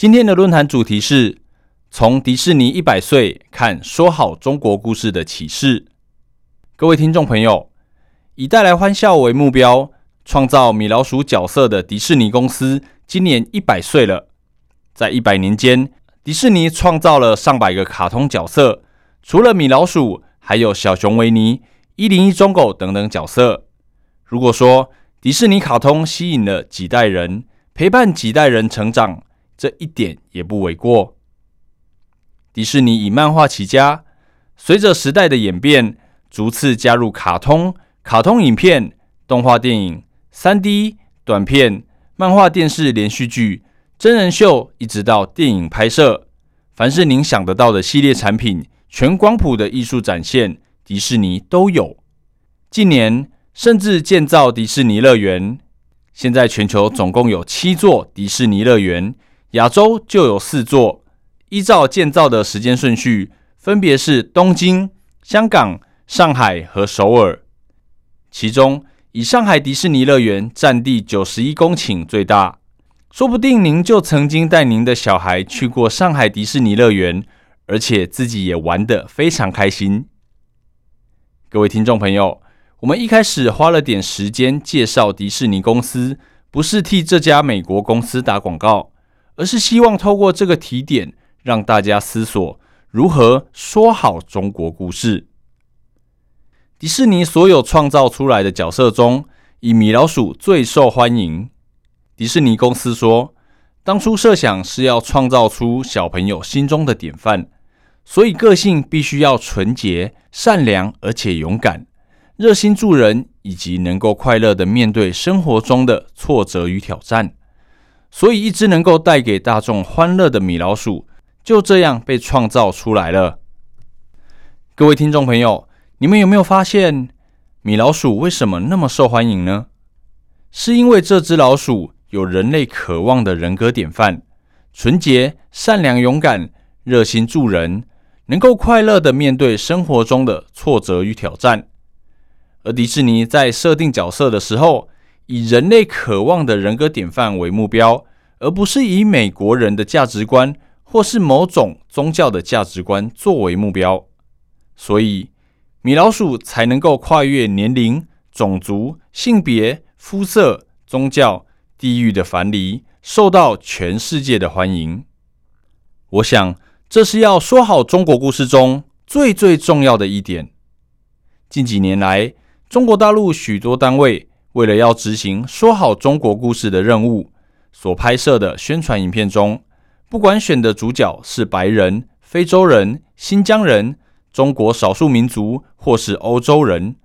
今天的论坛主题是从迪士尼一百岁看说好中国故事的启示。各位听众朋友，以带来欢笑为目标，创造米老鼠角色的迪士尼公司今年一百岁了。在一百年间，迪士尼创造了上百个卡通角色，除了米老鼠，还有小熊维尼、一零一忠狗等等角色。如果说迪士尼卡通吸引了几代人，陪伴几代人成长，这一点也不为过。迪士尼以漫画起家，随着时代的演变，逐次加入卡通、卡通影片、动画电影、三 D 短片、漫画电视连续剧、真人秀，一直到电影拍摄，凡是您想得到的系列产品，全光谱的艺术展现，迪士尼都有。近年。甚至建造迪士尼乐园。现在全球总共有七座迪士尼乐园，亚洲就有四座。依照建造的时间顺序，分别是东京、香港、上海和首尔。其中，以上海迪士尼乐园占地九十一公顷最大。说不定您就曾经带您的小孩去过上海迪士尼乐园，而且自己也玩得非常开心。各位听众朋友。我们一开始花了点时间介绍迪士尼公司，不是替这家美国公司打广告，而是希望透过这个提点，让大家思索如何说好中国故事。迪士尼所有创造出来的角色中，以米老鼠最受欢迎。迪士尼公司说，当初设想是要创造出小朋友心中的典范，所以个性必须要纯洁、善良而且勇敢。热心助人，以及能够快乐的面对生活中的挫折与挑战，所以一只能够带给大众欢乐的米老鼠就这样被创造出来了。各位听众朋友，你们有没有发现米老鼠为什么那么受欢迎呢？是因为这只老鼠有人类渴望的人格典范：纯洁、善良、勇敢、热心助人，能够快乐的面对生活中的挫折与挑战。而迪士尼在设定角色的时候，以人类渴望的人格典范为目标，而不是以美国人的价值观或是某种宗教的价值观作为目标，所以米老鼠才能够跨越年龄、种族、性别、肤色、宗教、地域的樊篱，受到全世界的欢迎。我想，这是要说好中国故事中最最重要的一点。近几年来，中国大陆许多单位为了要执行说好中国故事的任务，所拍摄的宣传影片中，不管选的主角是白人、非洲人、新疆人、中国少数民族或是欧洲人，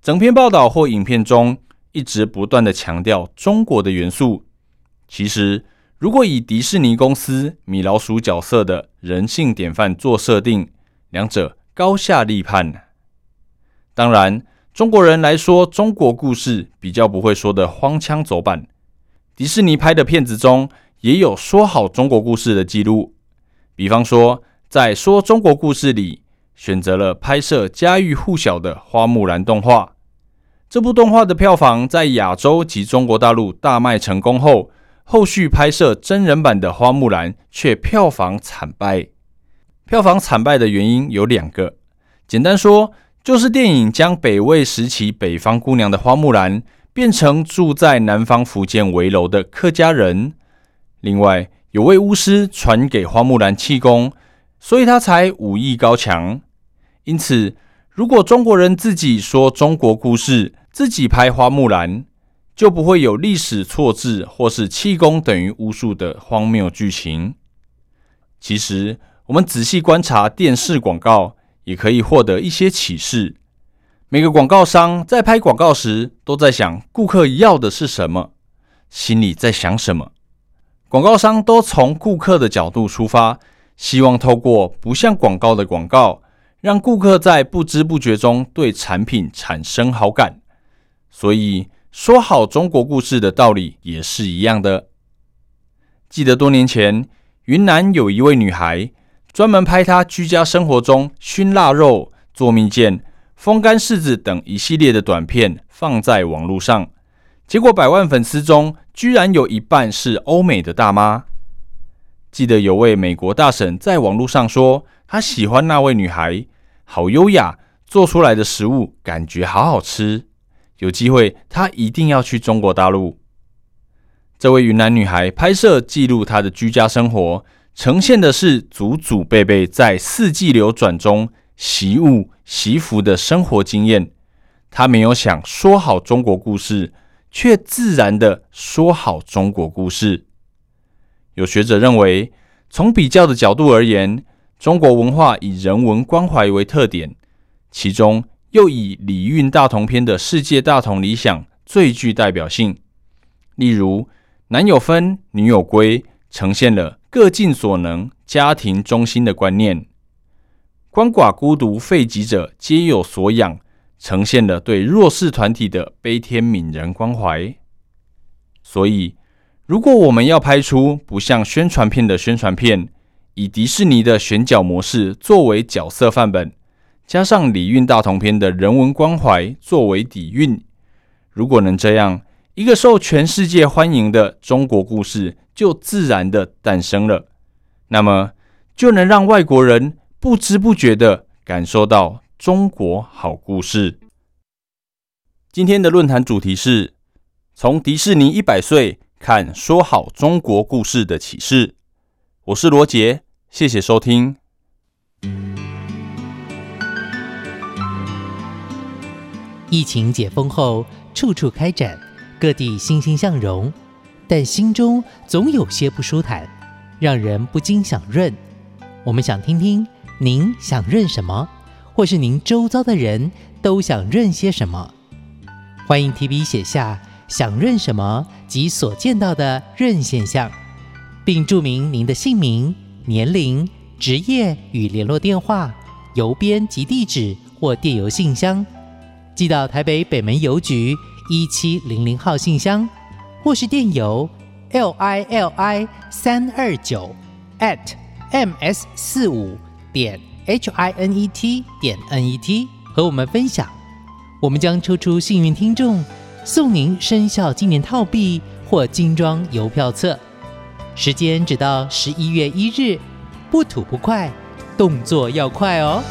整篇报道或影片中一直不断的强调中国的元素。其实，如果以迪士尼公司米老鼠角色的人性典范做设定，两者高下立判。当然。中国人来说，中国故事比较不会说的荒腔走板。迪士尼拍的片子中也有说好中国故事的记录，比方说在说中国故事里，选择了拍摄家喻户晓的花木兰动画。这部动画的票房在亚洲及中国大陆大卖成功后，后续拍摄真人版的花木兰却票房惨败。票房惨败的原因有两个，简单说。就是电影将北魏时期北方姑娘的花木兰变成住在南方福建围楼的客家人。另外，有位巫师传给花木兰气功，所以她才武艺高强。因此，如果中国人自己说中国故事，自己拍花木兰，就不会有历史错字或是气功等于巫术的荒谬剧情。其实，我们仔细观察电视广告。也可以获得一些启示。每个广告商在拍广告时，都在想顾客要的是什么，心里在想什么。广告商都从顾客的角度出发，希望透过不像广告的广告，让顾客在不知不觉中对产品产生好感。所以说好中国故事的道理也是一样的。记得多年前，云南有一位女孩，专门拍她居家生活中熏腊肉、做蜜饯、风干柿子等一系列的短片，放在网络上。结果百万粉丝中，居然有一半是欧美的大妈。记得有位美国大婶在网络上说，他喜欢那位女孩，好优雅，做出来的食物感觉好好吃。有机会，他一定要去中国大陆。这位云南女孩拍摄记录她的居家生活，呈现的是祖祖辈辈在四季流转中习物习福的生活经验。他没有想说好中国故事，却自然的说好中国故事。有学者认为，从比较的角度而言，中国文化以人文关怀为特点，其中又以礼运大同篇的世界大同理想最具代表性。例如。男有分，女有归，呈现了各尽所能、家庭中心的观念；鳏寡孤独废疾者皆有所养，呈现了对弱势团体的悲天悯人关怀。所以，如果我们要拍出不像宣传片的宣传片，以迪士尼的选角模式作为角色范本，加上礼运大同篇的人文关怀作为底蕴，如果能这样。一个受全世界欢迎的中国故事就自然的诞生了，那么就能让外国人不知不觉的感受到中国好故事。今天的论坛主题是从迪士尼一百岁看说好中国故事的启示。我是罗杰，谢谢收听。疫情解封后，处处开展。各地欣欣向荣，但心中总有些不舒坦，让人不禁想润。我们想听听您想润什么，或是您周遭的人都想润些什么？欢迎提笔写下想润什么及所见到的润现象，并注明您的姓名、年龄、职业与联络电话、邮编及地址或电邮信箱，寄到台北北门邮局。一七零零号信箱，或是电邮 l i l i 三二九 at m s 四五点 h i n e t 点 n e t 和我们分享，我们将抽出幸运听众，送您生肖纪念套币或精装邮票册。时间只到十一月一日，不吐不快，动作要快哦。